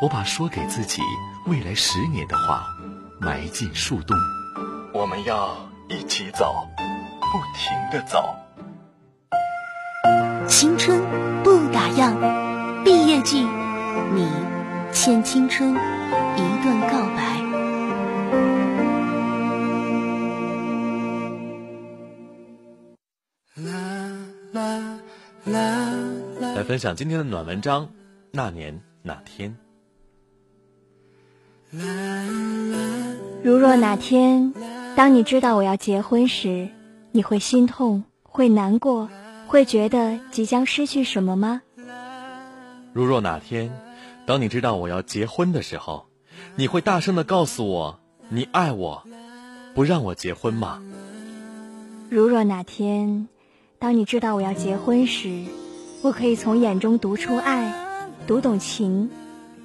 我把说给自己未来十年的话埋进树洞。我们要一起走，不停的走。青春不打烊，毕业季，你欠青春一段告白。来分享今天的暖文章。那年那天，如若哪天，当你知道我要结婚时，你会心痛，会难过，会觉得即将失去什么吗？如若哪天，当你知道我要结婚的时候，你会大声的告诉我你爱我，不让我结婚吗？如若哪天，当你知道我要结婚时，我可以从眼中读出爱，读懂情，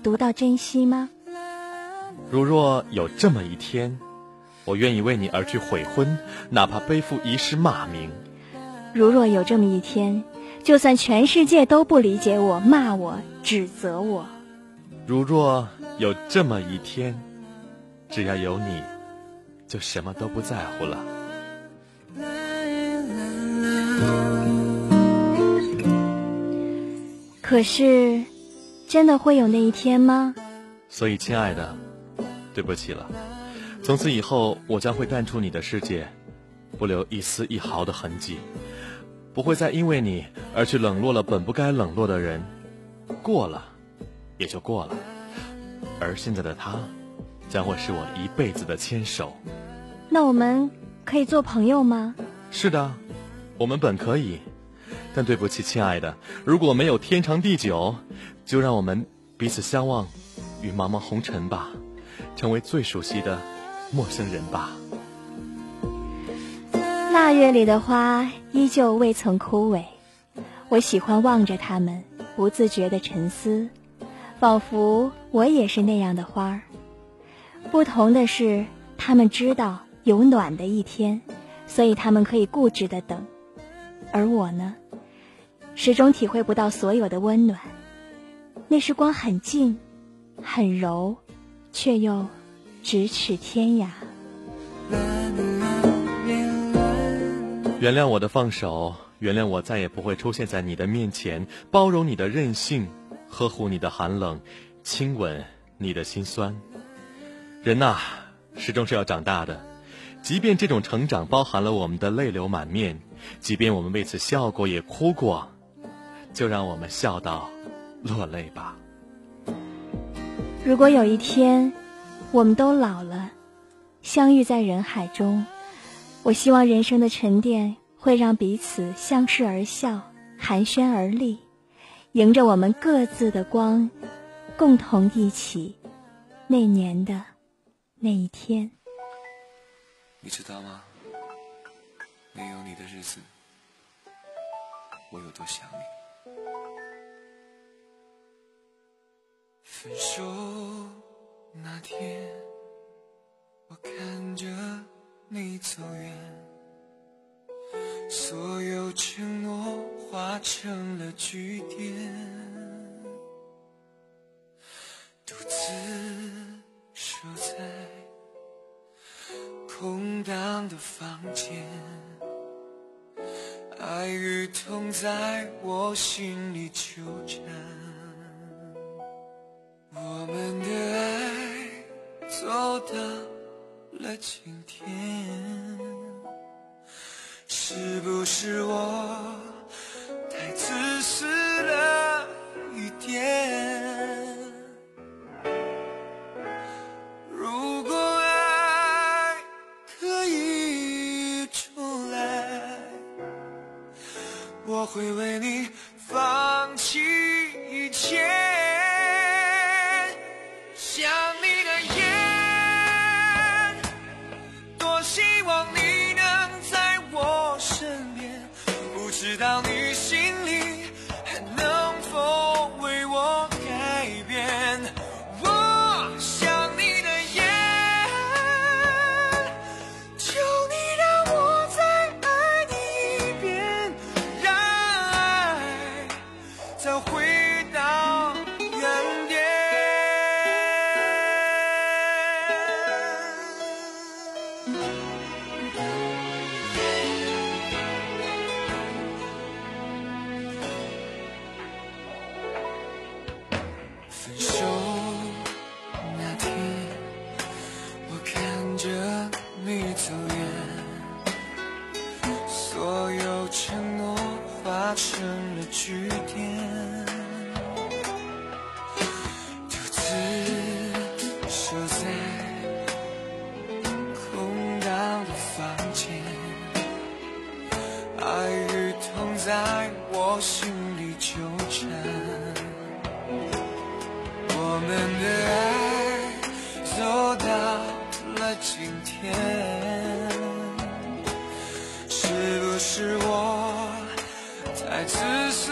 读到珍惜吗？如若有这么一天，我愿意为你而去悔婚，哪怕背负一世骂名。如若有这么一天，就算全世界都不理解我、骂我、指责我，如若有这么一天，只要有你，就什么都不在乎了。可是，真的会有那一天吗？所以，亲爱的，对不起了。从此以后，我将会淡出你的世界，不留一丝一毫的痕迹，不会再因为你而去冷落了本不该冷落的人。过了，也就过了。而现在的他，将会是我一辈子的牵手。那我们可以做朋友吗？是的，我们本可以。但对不起，亲爱的，如果没有天长地久，就让我们彼此相望于茫茫红尘吧，成为最熟悉的陌生人吧。腊月里的花依旧未曾枯萎，我喜欢望着它们，不自觉的沉思，仿佛我也是那样的花儿。不同的是，他们知道有暖的一天，所以他们可以固执的等，而我呢？始终体会不到所有的温暖，那时光很近，很柔，却又咫尺天涯。原谅我的放手，原谅我再也不会出现在你的面前，包容你的任性，呵护你的寒冷，亲吻你的心酸。人呐，始终是要长大的，即便这种成长包含了我们的泪流满面，即便我们为此笑过也哭过。就让我们笑到落泪吧。如果有一天我们都老了，相遇在人海中，我希望人生的沉淀会让彼此相视而笑，寒暄而立，迎着我们各自的光，共同一起那年的那一天。你知道吗？没有你的日子，我有多想你。分手那天，我看着你走远，所有承诺化成了句点，独自守在空荡的房间，爱与痛在我心里纠缠。我们的爱走到了今天，是不是我太自私了一点？如果爱可以重来我会为你放弃一切。天，是不是我太自私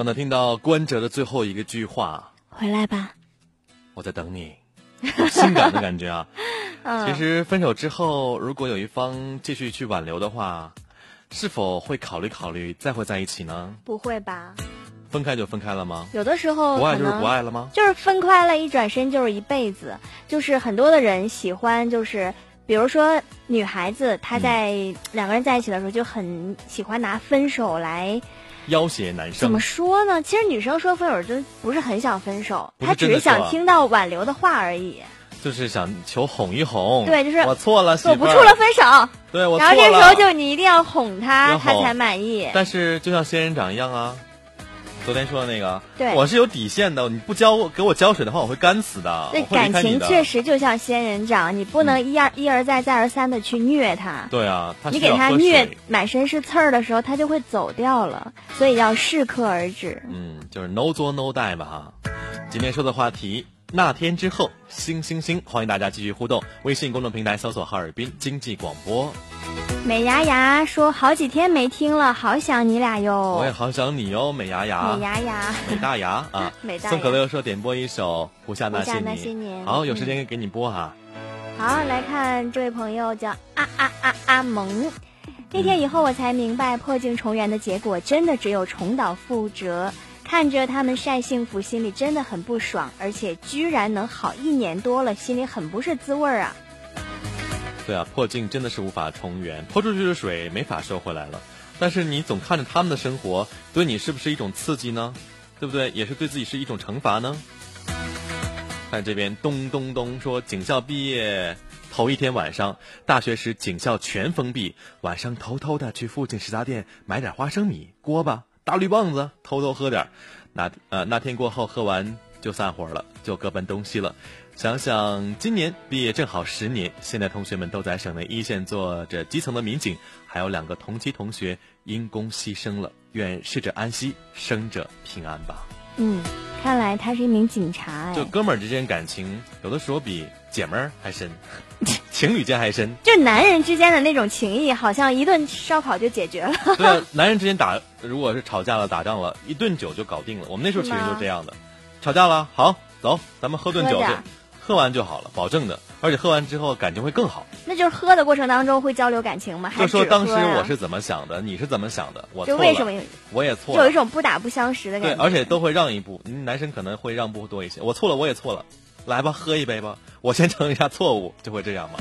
刚才听到关喆的最后一个句话，回来吧。我在等你，有性感的感觉啊。[laughs] 嗯，其实分手之后，如果有一方继续去挽留的话，是否会考虑考虑再会在一起呢？不会吧？分开就分开了吗？有的时候不爱就是不爱了吗？就是分开了，一转身就是一辈子。就是很多的人喜欢，就是比如说女孩子，她嗯在两个人在一起的时候，就很喜欢拿分手来要挟男生怎么说呢？其实女生说分手真不是很想分手，她只是想听到挽留的话而已。就是想求哄一哄。对就是我错了，我不处了，分手。对我错然后这了。时候就你一定要哄她，她才满意。但是就像仙人掌一样啊，昨天说的那个，对我是有底线的，你不浇我给我浇水的话，我会干死的。对我会离感情确实就像仙人掌，你不能一而、一而再再而三的去虐它。对啊，他你给它虐满身是刺儿的时候，它就会走掉了，所以要适可而止。嗯，就是 no 作 no die 吧哈。今天说的话题，那天之后，星星星，欢迎大家继续互动。微信公众平台搜索哈尔滨经济广播。美牙牙说好几天没听了，好想你俩哟。我也好想你哟，美牙牙。美牙牙。美大牙啊。[laughs] 美大。宋可乐说点播一首《胡夏那些年》。好，有时间给你播哈。好，来看这位朋友叫啊啊啊阿蒙。那天以后，我才明白破镜重圆的结果，真的只有重蹈覆辙。看着他们晒幸福，心里真的很不爽，而且居然能好一年多了，心里很不是滋味儿啊。对啊，破镜真的是无法重圆，泼出去的水没法收回来了。但是你总看着他们的生活，对你是不是一种刺激呢？对不对？也是对自己是一种惩罚呢？看这边咚咚咚说，警校毕业头一天晚上，大学时警校全封闭，晚上偷偷的去附近食杂店买点花生米、锅巴。大绿棒子，偷偷喝点那呃那天过后喝完就散伙了，就各奔东西了。想想今年毕业正好十年，现在同学们都在省内一线做着基层的民警，还有两个同期同学因公牺牲了。愿逝者安息，生者平安吧。嗯，看来他是一名警察。就哥们儿之间感情，有的时候比姐们儿还深。[laughs] 情侣间还深，就男人之间的那种情谊，好像一顿烧烤就解决了。对，男人之间打，如果是吵架了、打仗了，一顿酒就搞定了。我们那时候其实就这样的，吵架了，好，走，咱们喝顿酒去，喝完就好了，保证的。而且喝完之后感情会更好。那就是喝的过程当中会交流感情吗？就说当时我是怎么想的，你是怎么想的，我就为什么我也错，就有一种不打不相识的感觉。对，而且都会让一步，男生可能会让步多一些。我错了，我也错了。来吧，喝一杯吧，我先承认一下错误，就会这样吗？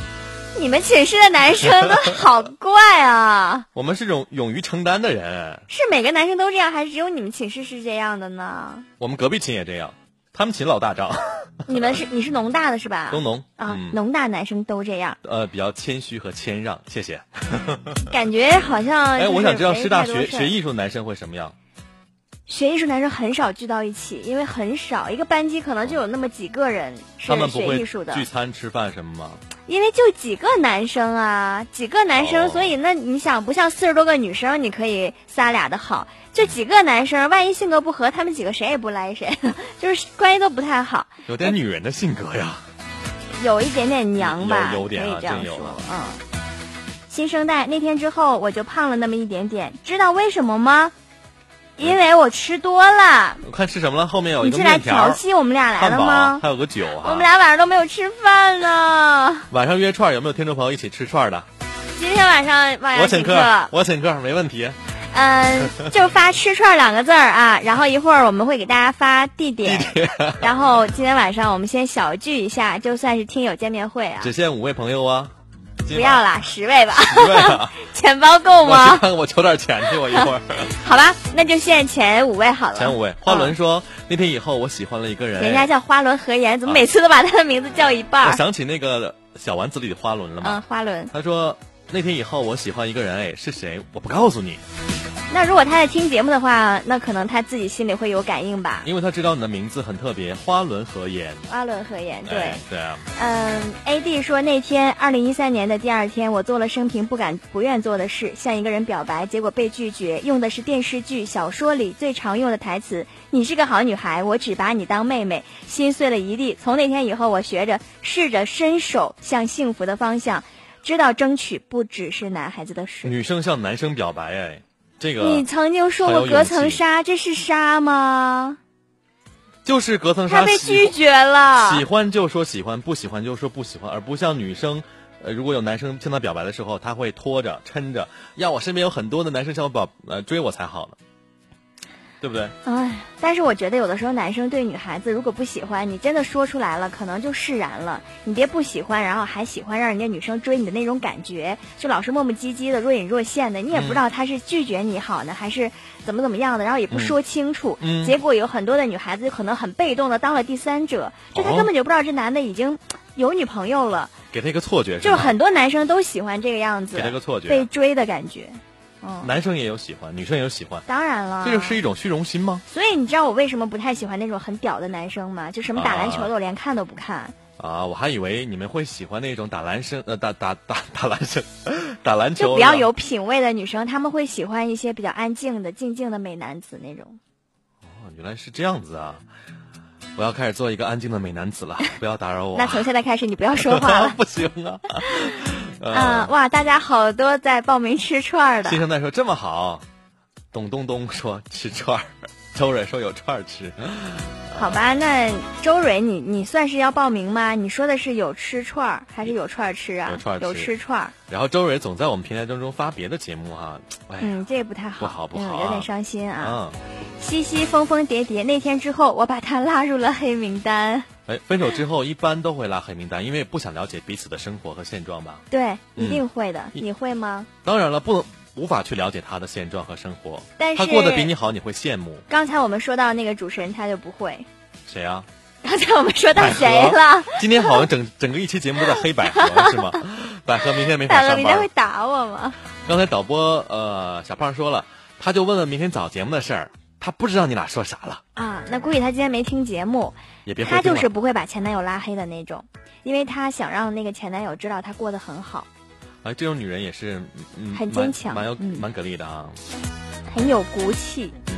你们寝室的男生都好怪啊！[laughs] 我们是种勇于承担的人。是每个男生都这样，还是只有你们寝室是这样的呢？我们隔壁寝也这样，他们寝老大张。[laughs] 你们是你是农大的是吧？农农啊，农大男生都这样。呃，比较谦虚和谦让，谢谢。[laughs] 感觉好像哎，我想知道师大学学艺术的男生会什么样。学艺术男生很少聚到一起，因为很少，一个班级可能就有那么几个人是学艺术的。聚餐吃饭什么吗？因为就几个男生啊，几个男生，所以那你想，不像四十多个女生，你可以仨俩的好，就几个男生，万一性格不合，他们几个谁也不赖谁，[laughs] 就是关系都不太好。有点女人的性格呀。有一点点娘吧，可以这样说。嗯。新生代那天之后，我就胖了那么一点点，知道为什么吗？因为我吃多了，我看吃什么了？后面有一个你是来调戏我们俩来了吗？还有个酒啊我们俩晚上都没有吃饭呢。晚上约串，有没有听众朋友一起吃串的？今天晚上晚上请客，我请客，没问题。嗯，[laughs] 就发吃串两个字儿啊，然后一会儿我们会给大家发地点。然后今天晚上我们先小聚一下，就算是听友见面会啊。只限五位朋友啊。不要啦，十位吧。[laughs] 钱包够吗？我求点钱去，我一会儿。[laughs] 好吧，那就限前五位好了。前五位，花轮说那天以后我喜欢了一个人。人家叫花轮和颜，怎么每次都把他的名字叫一半？我想起那个小丸子里的花轮了吗？嗯，花轮。他说那天以后我喜欢一个人，哎，是谁？我不告诉你。那如果他在听节目的话，那可能他自己心里会有感应吧。因为他知道你的名字很特别，花轮和颜。花轮和颜，对对啊。嗯，A D 说那天二零一三年的第二天，我做了生平不敢不愿做的事，向一个人表白，结果被拒绝，用的是电视剧、小说里最常用的台词：“你是个好女孩，我只把你当妹妹。”心碎了一地。从那天以后，我学着试着伸手向幸福的方向，知道争取不只是男孩子的事。女生向男生表白，哎。这个你曾经说过隔层纱，这是纱吗？就是隔层纱。他被拒绝了。喜欢就说喜欢，不喜欢就说不喜欢，而不像女生，呃，如果有男生向她表白的时候，他会拖着、抻着，要我身边有很多的男生向我表呃追我才好呢。对不对？哎，但是我觉得有的时候男生对女孩子如果不喜欢，你真的说出来了，可能就释然了。你别不喜欢，然后还喜欢让人家女生追你的那种感觉，就老是磨磨唧唧的、若隐若现的，你也不知道他是拒绝你好呢，还是怎么怎么样的，然后也不说清楚。嗯。结果有很多的女孩子可能很被动的当了第三者，就她根本就不知道这男的已经有女朋友了，给他一个错觉。就很多男生都喜欢这个样子，给他个错觉，被追的感觉。男生也有喜欢，女生也有喜欢，当然了，这就是一种虚荣心吗？所以你知道我为什么不太喜欢那种很屌的男生吗？就什么打篮球的，我连看都不看。啊，我还以为你们会喜欢那种打篮生呃打打打打篮生，[laughs] 打篮球就比较有品位的女生，他们会喜欢一些比较安静的、静静的美男子那种。哦，原来是这样子啊。我要开始做一个安静的美男子了，不要打扰我。[laughs] 那从现在开始你不要说话了。[laughs] 不行啊。啊，哇，大家好多在报名吃串儿的。新生代说这么好，董东东说吃串儿，周蕊说有串儿吃。好吧，那周蕊，你你算是要报名吗？你说的是有吃串儿还是有串儿吃啊？有串儿吃有吃串儿。然后周蕊总在我们平台当中发别的节目哈，哎，嗯，这也不太好，不好不好啊嗯有点伤心啊。嗯，西西疯疯叠叠，那天之后我把他拉入了黑名单。哎，分手之后一般都会拉黑名单，因为不想了解彼此的生活和现状吧。对，一嗯定会的。你会吗？当然了，不能无法去了解他的现状和生活，但是他过得比你好，你会羡慕刚才我们说到那个主持人，他就不会。谁啊？刚才我们说到谁了？今天好像整整个一期节目都在黑百合是吗？[laughs] 百合明天没法大哥，上明天会。打我吗？刚才导播呃小胖说了，他就问问明天早节目的事儿，他不知道你俩说啥了，啊，那估计他今天没听节目，也别回他就是不会把前男友拉黑的那种，因为他想让那个前男友知道他过得很好，哎，这种女人也是嗯很坚强蛮有嗯蛮给力的啊。很有骨气。嗯，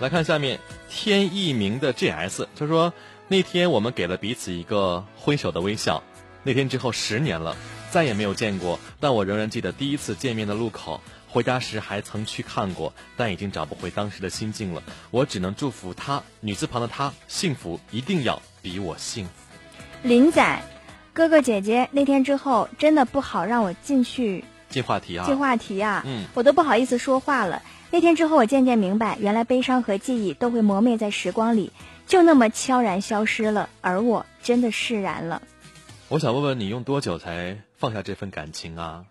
来看下面天一鸣的 GS，他说那天我们给了彼此一个挥手的微笑，那天之后十年了，再也没有见过，但我仍然记得第一次见面的路口。回家时还曾去看过，但已经找不回当时的心境了。我只能祝福他，女字旁的他，幸福一定要比我幸福。林仔，哥哥姐姐，那天之后真的不好让我进去进话题啊，进话题啊，嗯我都不好意思说话了。那天之后，我渐渐明白，原来悲伤和记忆都会磨灭在时光里，就那么悄然消失了，而我真的释然了。我想问问你，用多久才放下这份感情啊？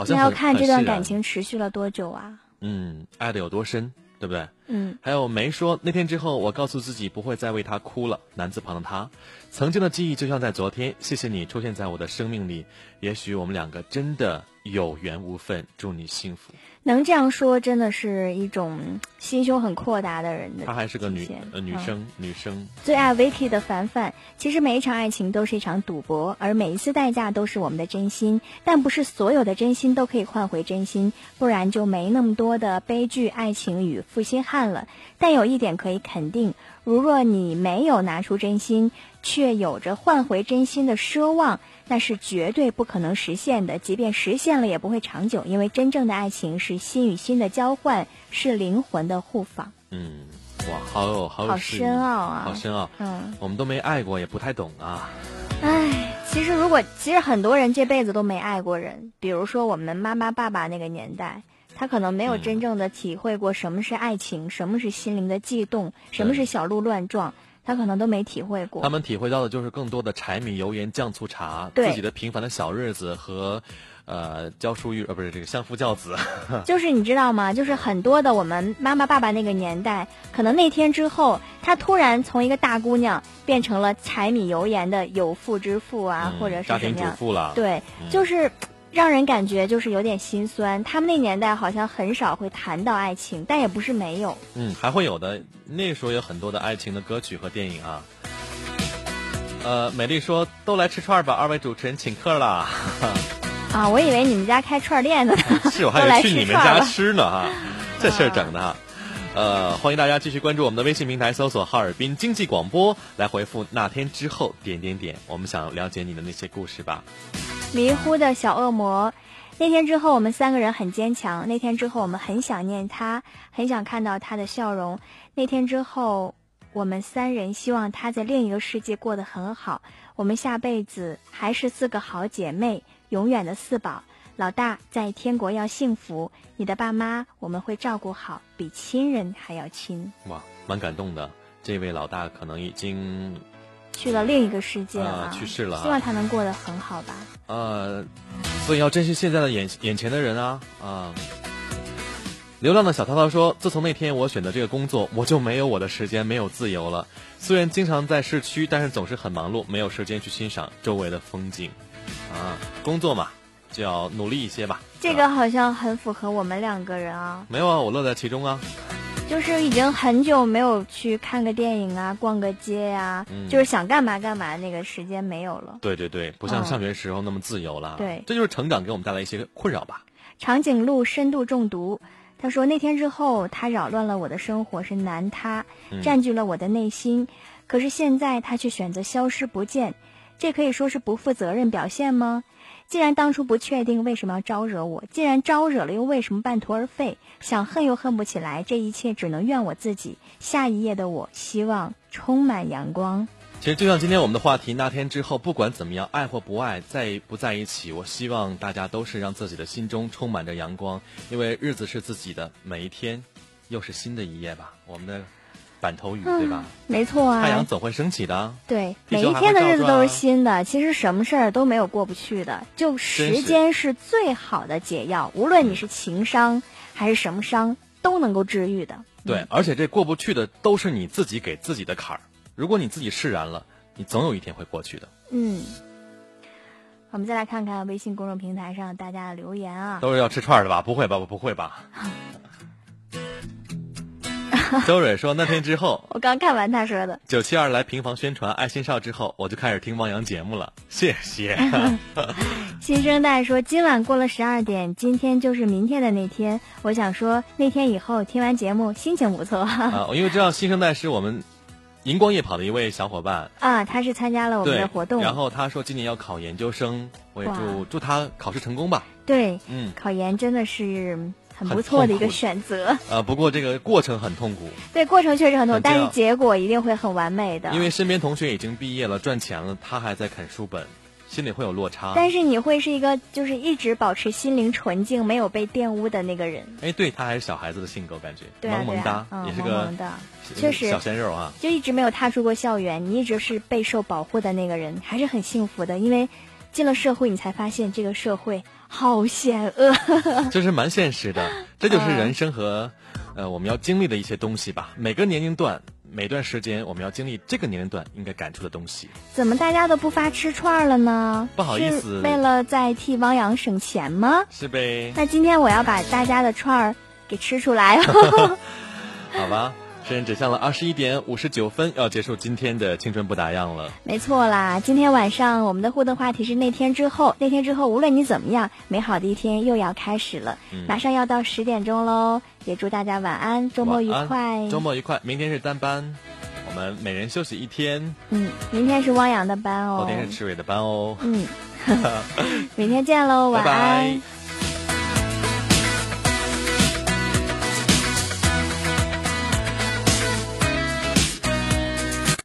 好像那要看这段感情持续了多久啊？嗯，爱的有多深，对不对？嗯，还有梅说，那天之后，我告诉自己不会再为他哭了。男字旁的他，曾经的记忆就像在昨天。谢谢你出现在我的生命里，也许我们两个真的有缘无分。祝你幸福。能这样说，真的是一种心胸很阔达的人的。她还是个女呃女嗯生，女生。最爱 Vicky 的凡凡，其实每一场爱情都是一场赌博，而每一次代价都是我们的真心。但不是所有的真心都可以换回真心，不然就没那么多的悲剧爱情与负心汉了。但有一点可以肯定，如若你没有拿出真心，却有着换回真心的奢望，那是绝对不可能实现的。即便实现了，也不会长久，因为真正的爱情是心与心的交换，是灵魂的互访。嗯，哇，好有好有好深奥啊好深奥。嗯。我们都没爱过，也不太懂啊。唉，其实如果其实很多人这辈子都没爱过人，比如说我们妈妈爸爸那个年代，他可能没有嗯真正的体会过什么是爱情，什么是心灵的悸动，什么是小鹿乱撞，他可能都没体会过。他们体会到的就是更多的柴米油盐酱醋茶，对自己的平凡的小日子和，呃，教书育呃不是这个相夫教子。[laughs] 就是你知道吗？就是很多的我们妈妈爸爸那个年代，可能那天之后，她突然从一个大姑娘变成了柴米油盐的有妇之妇啊，嗯或者是家庭？主妇了。对，嗯就是让人感觉就是有点心酸。他们那年代好像很少会谈到爱情，但也不是没有。嗯，还会有的。那时候有很多的爱情的歌曲和电影啊。呃，美丽说都来吃串儿吧，二位主持人请客啦。[laughs] 啊，我以为你们家开串店的呢。[laughs] 是我还 [laughs] 都来得去你们家吃呢哈，这事儿整的哈。呃，欢迎大家继续关注我们的微信平台，搜索“哈尔滨经济广播”，来回复“那天之后”点点点。我们想了解你的那些故事吧。迷糊的小恶魔。那天之后，我们三个人很坚强。那天之后，我们很想念他，很想看到他的笑容。那天之后，我们三人希望他在另一个世界过得很好。我们下辈子还是四个好姐妹，永远的四宝。老大在天国要幸福，你的爸妈我们会照顾好，比亲人还要亲。哇，蛮感动的。这位老大可能已经去了另一个世界了、啊去世了啊希望他能过得很好吧。呃，所以要珍惜现在的眼眼前的人啊啊！流浪的小涛涛说：“自从那天我选择这个工作，我就没有我的时间，没有自由了。虽然经常在市区，但是总是很忙碌，没有时间去欣赏周围的风景。啊，工作嘛，就要努力一些吧。这个好像很符合我们两个人啊。没有啊，我乐在其中啊。就是已经很久没有去看个电影啊，逛个街呀、嗯就是想干嘛干嘛，那个时间没有了。对对对，不像嗯上学时候那么自由了。对这就是成长给我们带来一些困扰吧。长颈鹿深度中毒，他说那天之后，他扰乱了我的生活，是男他嗯占据了我的内心，可是现在他却选择消失不见，这可以说是不负责任表现吗？既然当初不确定，为什么要招惹我？既然招惹了，又为什么半途而废？想恨又恨不起来，这一切只能怨我自己。下一页的我，希望充满阳光。其实就像今天我们的话题，那天之后，不管怎么样，爱或不爱，在不在一起，我希望大家都是让自己的心中充满着阳光，因为日子是自己的，每一天又是新的一页吧。我们的板头语对吧？没错啊，太阳总会升起的。对，每一天的日子都是啊新的。其实什么事儿都没有过不去的，就时间是最好的解药。无论你是情伤还是什么伤，都能够治愈的。对，而且这过不去的都是你自己给自己的坎儿。如果你自己释然了，你总有一天会过去的。嗯，我们再来看看微信公众平台上大家的留言啊。都是要吃串儿的吧？不会吧？不会吧？[laughs] [laughs] 周蕊说，那天之后，我刚看完他说的，九七二来平房宣传爱心少之后，我就开始听汪洋节目了。谢谢。[laughs] 新生代说今晚过了十二点，今天就是明天的那天。我想说那天以后听完节目心情不错啊，[laughs] 因为知道新生代是我们荧光夜跑的一位小伙伴，啊，他是参加了我们的活动，然后他说今年要考研究生，我也祝祝他考试成功吧。对嗯，考研真的是很很不错的一个选择。呃，不过这个过程很痛苦，[laughs] 对，过程确实很痛，很煎熬但是结果一定会很完美的。因为身边同学已经毕业了，赚钱了，他还在啃书本，心里会有落差。但是你会是一个就是一直保持心灵纯净、没有被玷污的那个人。哎，对他还是小孩子的性格，感觉对啊，萌萌哒也是个萌萌的，确实小鲜肉啊。就一直没有踏出过校园，你一直是备受保护的那个人，还是很幸福的。因为进了社会，你才发现这个社会好险恶。[laughs] 就是蛮现实的，[laughs] 这就是嗯人生和，呃，我们要经历的一些东西吧。每个年龄段，每段时间，我们要经历这个年龄段应该感触的东西。怎么大家都不发吃串儿了呢？不好意思为了在替汪洋省钱吗？是呗？那今天我要把大家的串儿给吃出来哦。[laughs] 好吧，时间指向了二十一点五十九分，要结束今天的青春不打烊了。没错啦，今天晚上我们的互动话题是那天之后，那天之后，无论你怎么样，美好的一天又要开始了，嗯马上要到十点钟喽，也祝大家晚安，周末愉快。周末愉快。明天是单班，我们每人休息一天，嗯，明天是汪洋的班哦。后天是赤伟的班哦。嗯，[laughs] 明天见喽，晚拜安。拜。